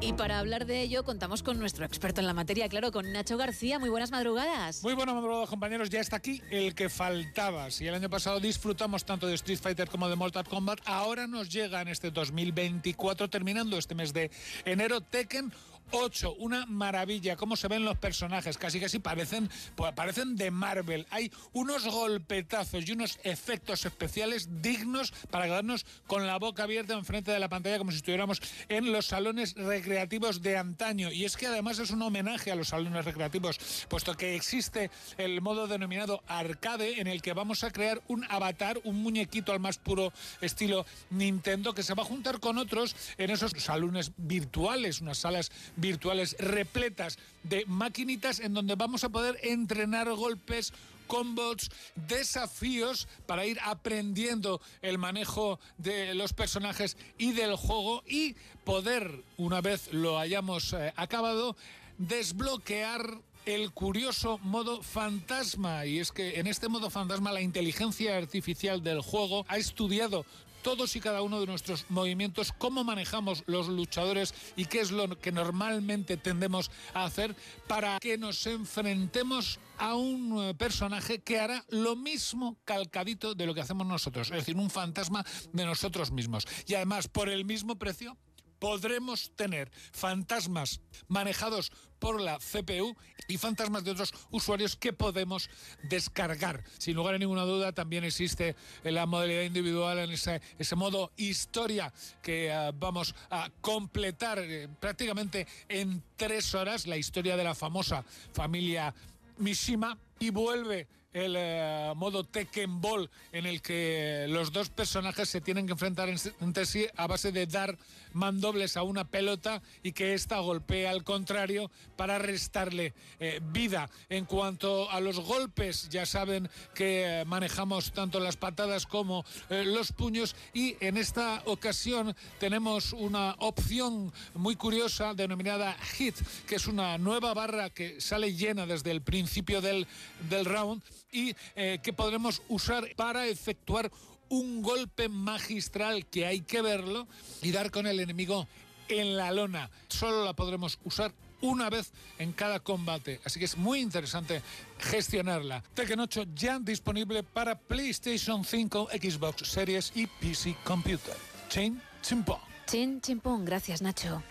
Y para hablar de ello contamos con nuestro experto en la materia, claro, con Nacho García. Muy buenas madrugadas. Muy buenas madrugadas, compañeros. Ya está aquí el que faltaba. Si el año pasado disfrutamos tanto de Street Fighter como de Mortal Kombat, ahora nos llega en este 2024, terminando este mes de enero, Tekken 8, una maravilla, cómo se ven los personajes, casi casi parecen, pues, parecen de Marvel. Hay unos golpetazos y unos efectos especiales dignos para quedarnos con la boca abierta enfrente de la pantalla como si estuviéramos en los salones recreativos de antaño. Y es que además es un homenaje a los salones recreativos, puesto que existe el modo denominado arcade en el que vamos a crear un avatar, un muñequito al más puro estilo Nintendo que se va a juntar con otros en esos salones virtuales, unas salas virtuales repletas de maquinitas en donde vamos a poder entrenar golpes, combos, desafíos para ir aprendiendo el manejo de los personajes y del juego y poder, una vez lo hayamos eh, acabado, desbloquear el curioso modo fantasma. Y es que en este modo fantasma la inteligencia artificial del juego ha estudiado todos y cada uno de nuestros movimientos, cómo manejamos los luchadores y qué es lo que normalmente tendemos a hacer para que nos enfrentemos a un eh, personaje que hará lo mismo calcadito de lo que hacemos nosotros, es decir, un fantasma de nosotros mismos. Y además, por el mismo precio, podremos tener fantasmas manejados por la CPU y fantasmas de otros usuarios que podemos descargar. Sin lugar a ninguna duda, también existe la modalidad individual en ese, modo historia que uh, vamos a completar eh, prácticamente en tres horas la historia de la famosa familia Mishima y vuelve el eh, modo Tekken Ball en el que los dos personajes se tienen que enfrentar entre sí a base de dar mandobles a una pelota y que ésta golpee al contrario para restarle eh, vida. En cuanto a los golpes, ya saben que manejamos tanto las patadas como eh, los puños y en esta ocasión tenemos una opción muy curiosa denominada Hit, que es una nueva barra que sale llena desde el principio del, del round y eh, que podremos usar para efectuar un golpe magistral que hay que verlo y dar con el enemigo en la lona. Solo la podremos usar una vez en cada combate. Así que es muy interesante gestionarla. Tekken 8 ya disponible para PlayStation 5, Xbox Series y PC Computer. Chin Chimpong. Chin Chimpong, gracias Nacho.